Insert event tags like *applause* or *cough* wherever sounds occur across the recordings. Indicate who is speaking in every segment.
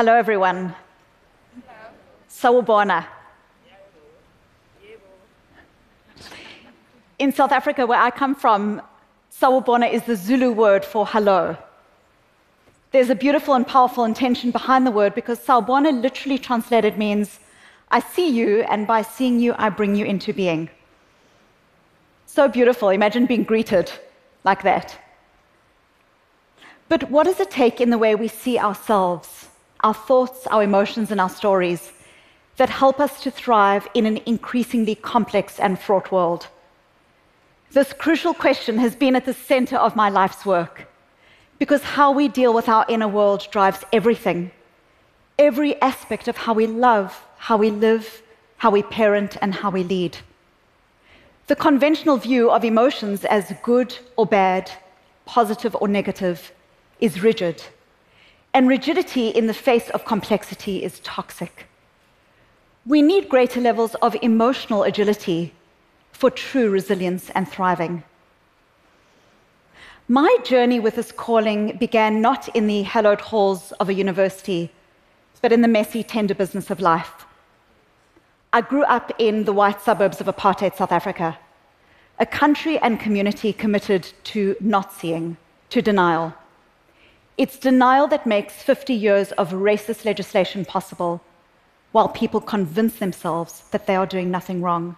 Speaker 1: Hello, everyone. Sawubona. In South Africa, where I come from, Sawubona is the Zulu word for hello. There's a beautiful and powerful intention behind the word because Sawubona literally translated means I see you, and by seeing you, I bring you into being. So beautiful. Imagine being greeted like that. But what does it take in the way we see ourselves? Our thoughts, our emotions, and our stories that help us to thrive in an increasingly complex and fraught world. This crucial question has been at the center of my life's work because how we deal with our inner world drives everything. Every aspect of how we love, how we live, how we parent, and how we lead. The conventional view of emotions as good or bad, positive or negative, is rigid and rigidity in the face of complexity is toxic. We need greater levels of emotional agility for true resilience and thriving. My journey with this calling began not in the hallowed halls of a university, but in the messy, tender business of life. I grew up in the white suburbs of apartheid South Africa, a country and community committed to not seeing, to denial. It's denial that makes 50 years of racist legislation possible while people convince themselves that they are doing nothing wrong.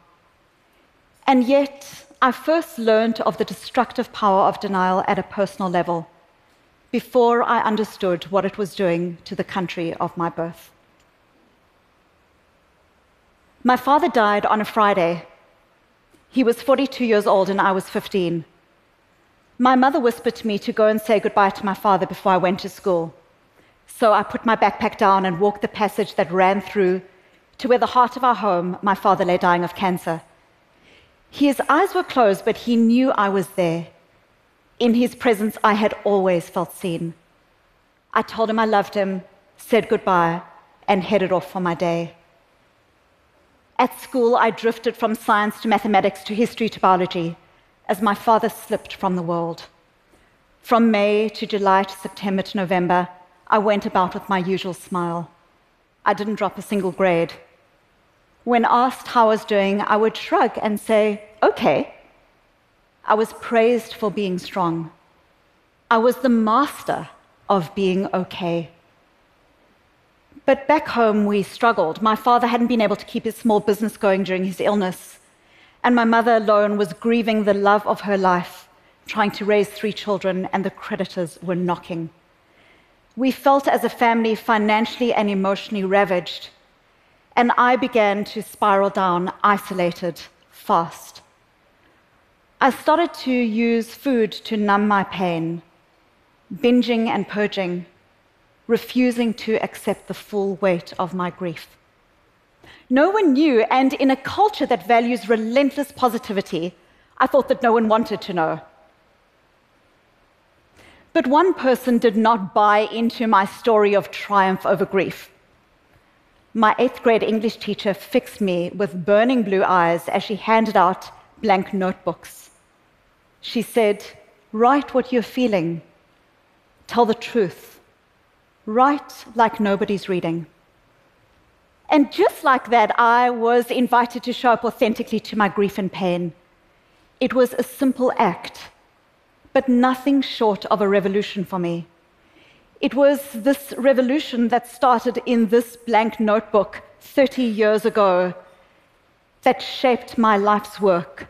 Speaker 1: And yet, I first learned of the destructive power of denial at a personal level before I understood what it was doing to the country of my birth. My father died on a Friday. He was 42 years old and I was 15. My mother whispered to me to go and say goodbye to my father before I went to school. So I put my backpack down and walked the passage that ran through to where the heart of our home, my father lay dying of cancer. His eyes were closed, but he knew I was there. In his presence, I had always felt seen. I told him I loved him, said goodbye, and headed off for my day. At school, I drifted from science to mathematics to history to biology as my father slipped from the world. From May to July to September to November, I went about with my usual smile. I didn't drop a single grade. When asked how I was doing, I would shrug and say, okay. I was praised for being strong. I was the master of being okay. But back home, we struggled. My father hadn't been able to keep his small business going during his illness and my mother alone was grieving the love of her life, trying to raise three children, and the creditors were knocking. We felt as a family financially and emotionally ravaged, and I began to spiral down, isolated, fast. I started to use food to numb my pain, binging and purging, refusing to accept the full weight of my grief. No one knew, and in a culture that values relentless positivity, I thought that no one wanted to know. But one person did not buy into my story of triumph over grief. My eighth grade English teacher fixed me with burning blue eyes as she handed out blank notebooks. She said, Write what you're feeling. Tell the truth. Write like nobody's reading. And just like that, I was invited to show up authentically to my grief and pain. It was a simple act, but nothing short of a revolution for me. It was this revolution that started in this blank notebook 30 years ago that shaped my life's work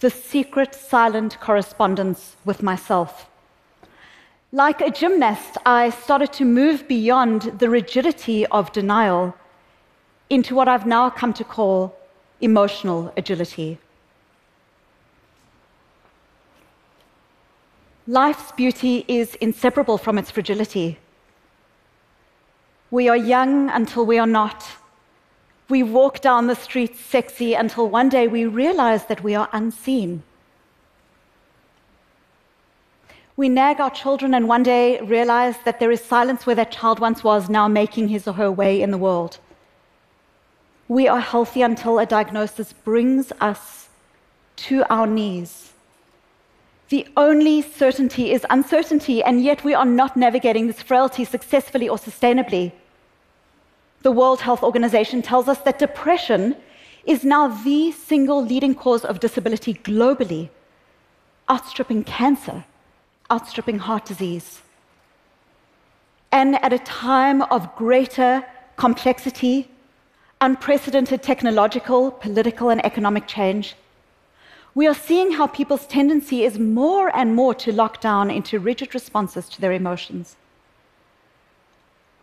Speaker 1: the secret, silent correspondence with myself. Like a gymnast, I started to move beyond the rigidity of denial into what I've now come to call emotional agility. Life's beauty is inseparable from its fragility. We are young until we are not. We walk down the streets sexy until one day we realize that we are unseen. We nag our children and one day realize that there is silence where that child once was, now making his or her way in the world we are healthy until a diagnosis brings us to our knees. The only certainty is uncertainty, and yet we are not navigating this frailty successfully or sustainably. The World Health Organization tells us that depression is now the single leading cause of disability globally, outstripping cancer, outstripping heart disease. And at a time of greater complexity, unprecedented technological, political, and economic change, we are seeing how people's tendency is more and more to lock down into rigid responses to their emotions.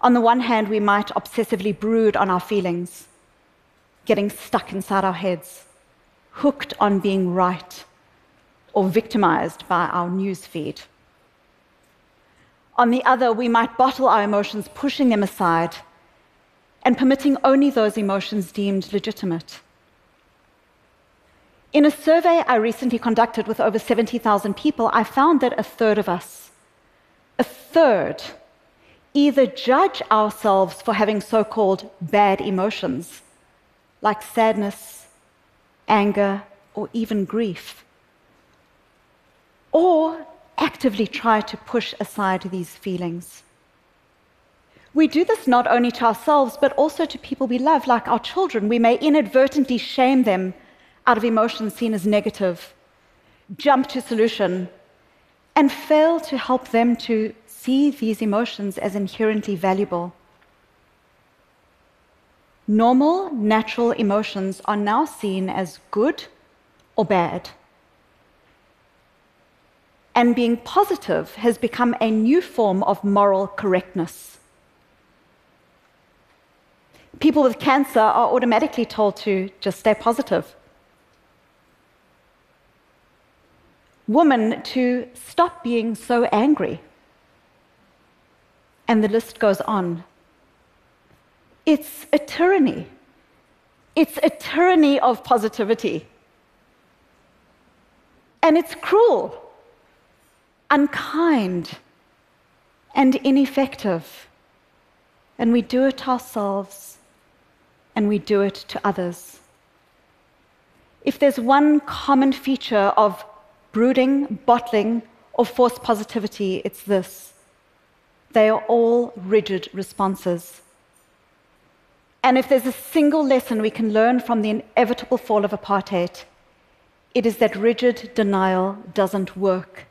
Speaker 1: On the one hand, we might obsessively brood on our feelings, getting stuck inside our heads, hooked on being right, or victimized by our news feed. On the other, we might bottle our emotions, pushing them aside, and permitting only those emotions deemed legitimate. In a survey I recently conducted with over 70,000 people, I found that a third of us, a third, either judge ourselves for having so called bad emotions, like sadness, anger, or even grief, or actively try to push aside these feelings. We do this not only to ourselves, but also to people we love, like our children. We may inadvertently shame them out of emotions seen as negative, jump to solution, and fail to help them to see these emotions as inherently valuable. Normal, natural emotions are now seen as good or bad. And being positive has become a new form of moral correctness. People with cancer are automatically told to just stay positive. Women to stop being so angry. And the list goes on. It's a tyranny. It's a tyranny of positivity. And it's cruel, unkind, and ineffective. And we do it ourselves and we do it to others. If there's one common feature of brooding, bottling, or forced positivity, it's this they are all rigid responses. And if there's a single lesson we can learn from the inevitable fall of apartheid, it is that rigid denial doesn't work.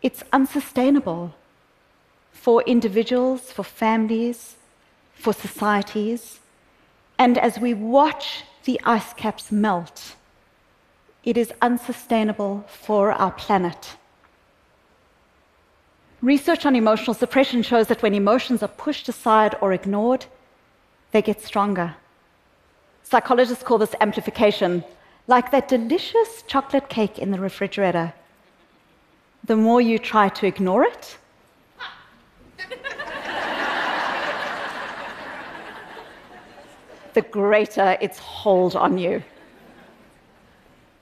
Speaker 1: It's unsustainable for individuals, for families, for societies. And as we watch the ice caps melt, it is unsustainable for our planet. Research on emotional suppression shows that when emotions are pushed aside or ignored, they get stronger. Psychologists call this amplification, like that delicious chocolate cake in the refrigerator. The more you try to ignore it, the greater its hold on you.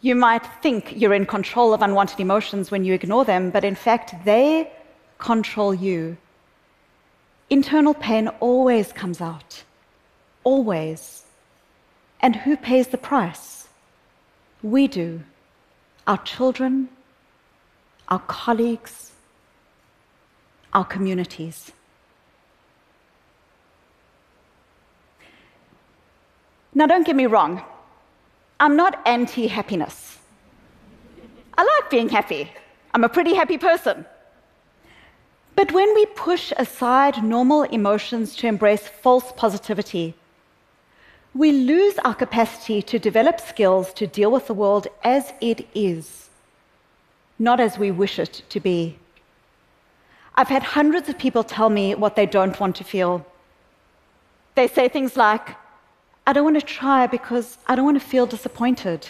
Speaker 1: You might think you're in control of unwanted emotions when you ignore them, but in fact, they control you. Internal pain always comes out. Always. And who pays the price? We do. Our children, our colleagues, our communities. Now, don't get me wrong, I'm not anti happiness. I like being happy. I'm a pretty happy person. But when we push aside normal emotions to embrace false positivity, we lose our capacity to develop skills to deal with the world as it is, not as we wish it to be. I've had hundreds of people tell me what they don't want to feel. They say things like, I don't want to try because I don't want to feel disappointed.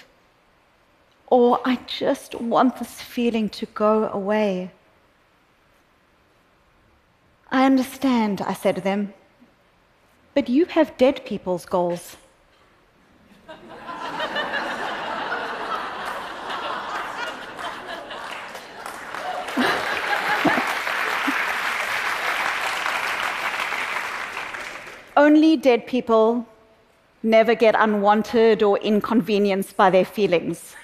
Speaker 1: Or I just want this feeling to go away. I understand, I said to them, but you have dead people's goals. *laughs* Only dead people never get unwanted or inconvenienced by their feelings.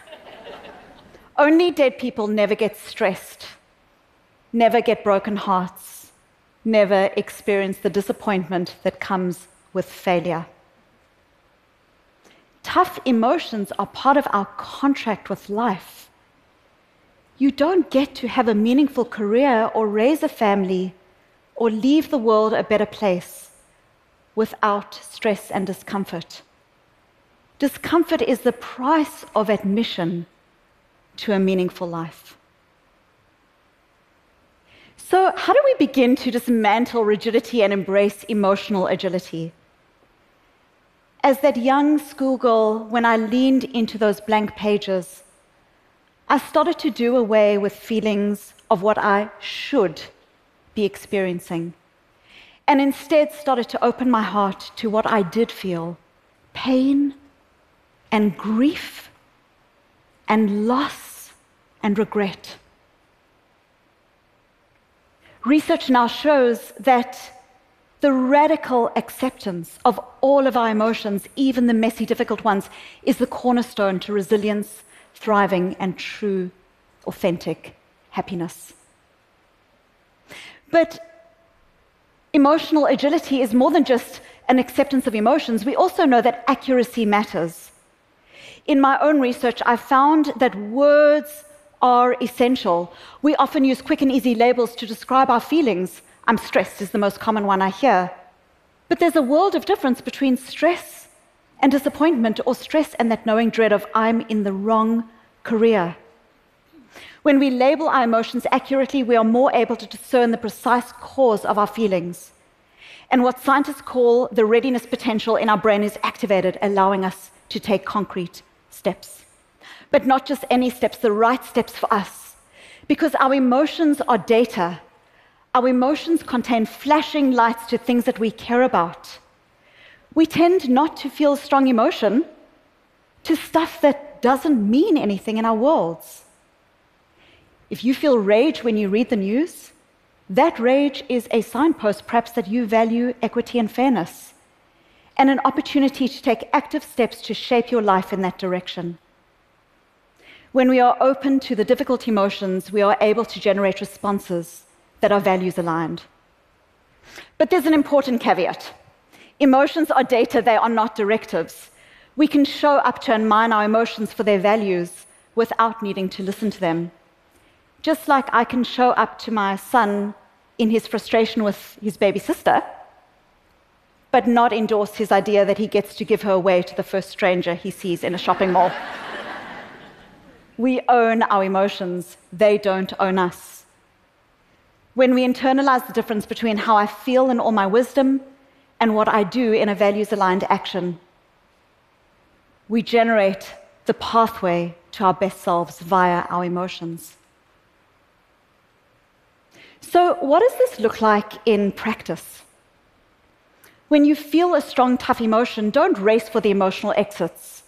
Speaker 1: Only dead people never get stressed, never get broken hearts, never experience the disappointment that comes with failure. Tough emotions are part of our contract with life. You don't get to have a meaningful career or raise a family or leave the world a better place without stress and discomfort. Discomfort is the price of admission to a meaningful life. So, how do we begin to dismantle rigidity and embrace emotional agility? As that young schoolgirl, when I leaned into those blank pages, I started to do away with feelings of what I should be experiencing, and instead started to open my heart to what I did feel pain and grief and loss and regret. Research now shows that the radical acceptance of all of our emotions, even the messy, difficult ones, is the cornerstone to resilience, thriving, and true, authentic happiness. But emotional agility is more than just an acceptance of emotions. We also know that accuracy matters. In my own research, I found that words are essential. We often use quick and easy labels to describe our feelings. I'm stressed is the most common one I hear. But there's a world of difference between stress and disappointment, or stress and that knowing dread of I'm in the wrong career. When we label our emotions accurately, we are more able to discern the precise cause of our feelings. And what scientists call the readiness potential in our brain is activated, allowing us to take concrete steps. But not just any steps, the right steps for us. Because our emotions are data. Our emotions contain flashing lights to things that we care about. We tend not to feel strong emotion to stuff that doesn't mean anything in our worlds. If you feel rage when you read the news, that rage is a signpost, perhaps, that you value equity and fairness, and an opportunity to take active steps to shape your life in that direction. When we are open to the difficult emotions, we are able to generate responses that are values aligned. But there's an important caveat emotions are data, they are not directives. We can show up to and mine our emotions for their values without needing to listen to them. Just like I can show up to my son in his frustration with his baby sister, but not endorse his idea that he gets to give her away to the first stranger he sees in a shopping mall. *laughs* we own our emotions, they don't own us. When we internalize the difference between how I feel in all my wisdom and what I do in a values aligned action, we generate the pathway to our best selves via our emotions. So, what does this look like in practice? When you feel a strong, tough emotion, don't race for the emotional exits.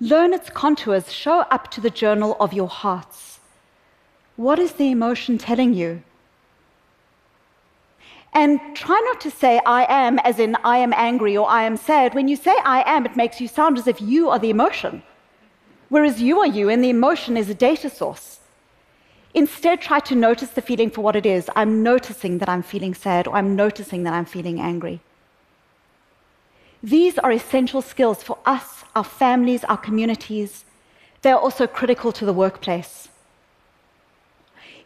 Speaker 1: Learn its contours, show up to the journal of your hearts. What is the emotion telling you? And try not to say I am, as in I am angry or I am sad. When you say I am, it makes you sound as if you are the emotion, whereas you are you, and the emotion is a data source. Instead, try to notice the feeling for what it is. I'm noticing that I'm feeling sad, or I'm noticing that I'm feeling angry. These are essential skills for us, our families, our communities. They are also critical to the workplace.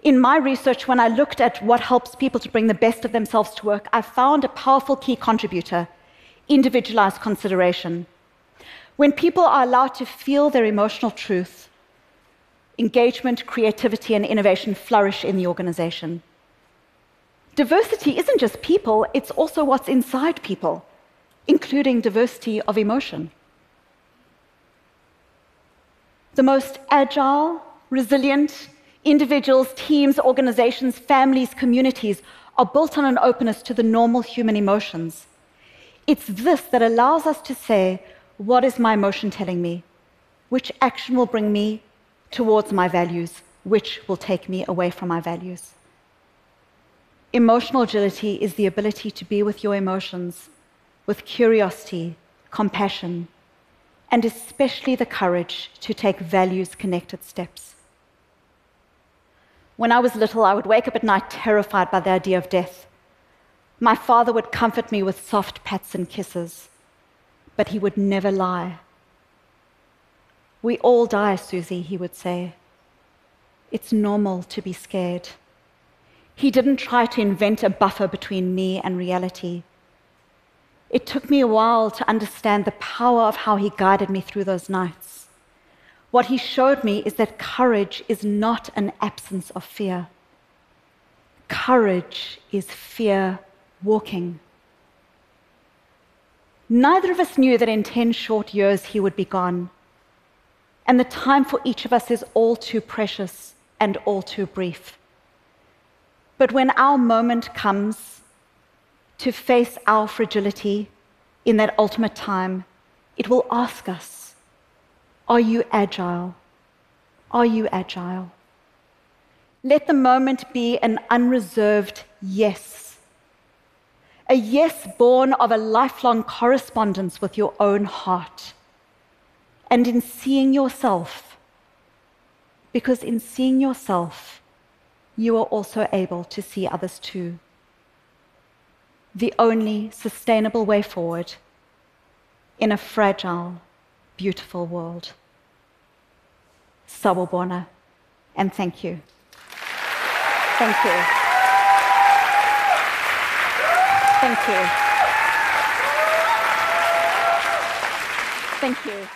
Speaker 1: In my research, when I looked at what helps people to bring the best of themselves to work, I found a powerful key contributor individualized consideration. When people are allowed to feel their emotional truth, engagement, creativity, and innovation flourish in the organization. Diversity isn't just people, it's also what's inside people including diversity of emotion. The most agile, resilient individuals, teams, organizations, families, communities are built on an openness to the normal human emotions. It's this that allows us to say, What is my emotion telling me? Which action will bring me towards my values? Which will take me away from my values? Emotional agility is the ability to be with your emotions with curiosity, compassion, and especially the courage to take values connected steps. When I was little, I would wake up at night terrified by the idea of death. My father would comfort me with soft pats and kisses, but he would never lie. We all die, Susie, he would say. It's normal to be scared. He didn't try to invent a buffer between me and reality. It took me a while to understand the power of how he guided me through those nights. What he showed me is that courage is not an absence of fear. Courage is fear walking. Neither of us knew that in 10 short years he would be gone. And the time for each of us is all too precious and all too brief. But when our moment comes to face our fragility in that ultimate time, it will ask us Are you agile? Are you agile? Let the moment be an unreserved yes. A yes born of a lifelong correspondence with your own heart. And in seeing yourself, because in seeing yourself, you are also able to see others too. The only sustainable way forward in a fragile, beautiful world. Sawubona, and thank you. Thank you. Thank you. Thank you.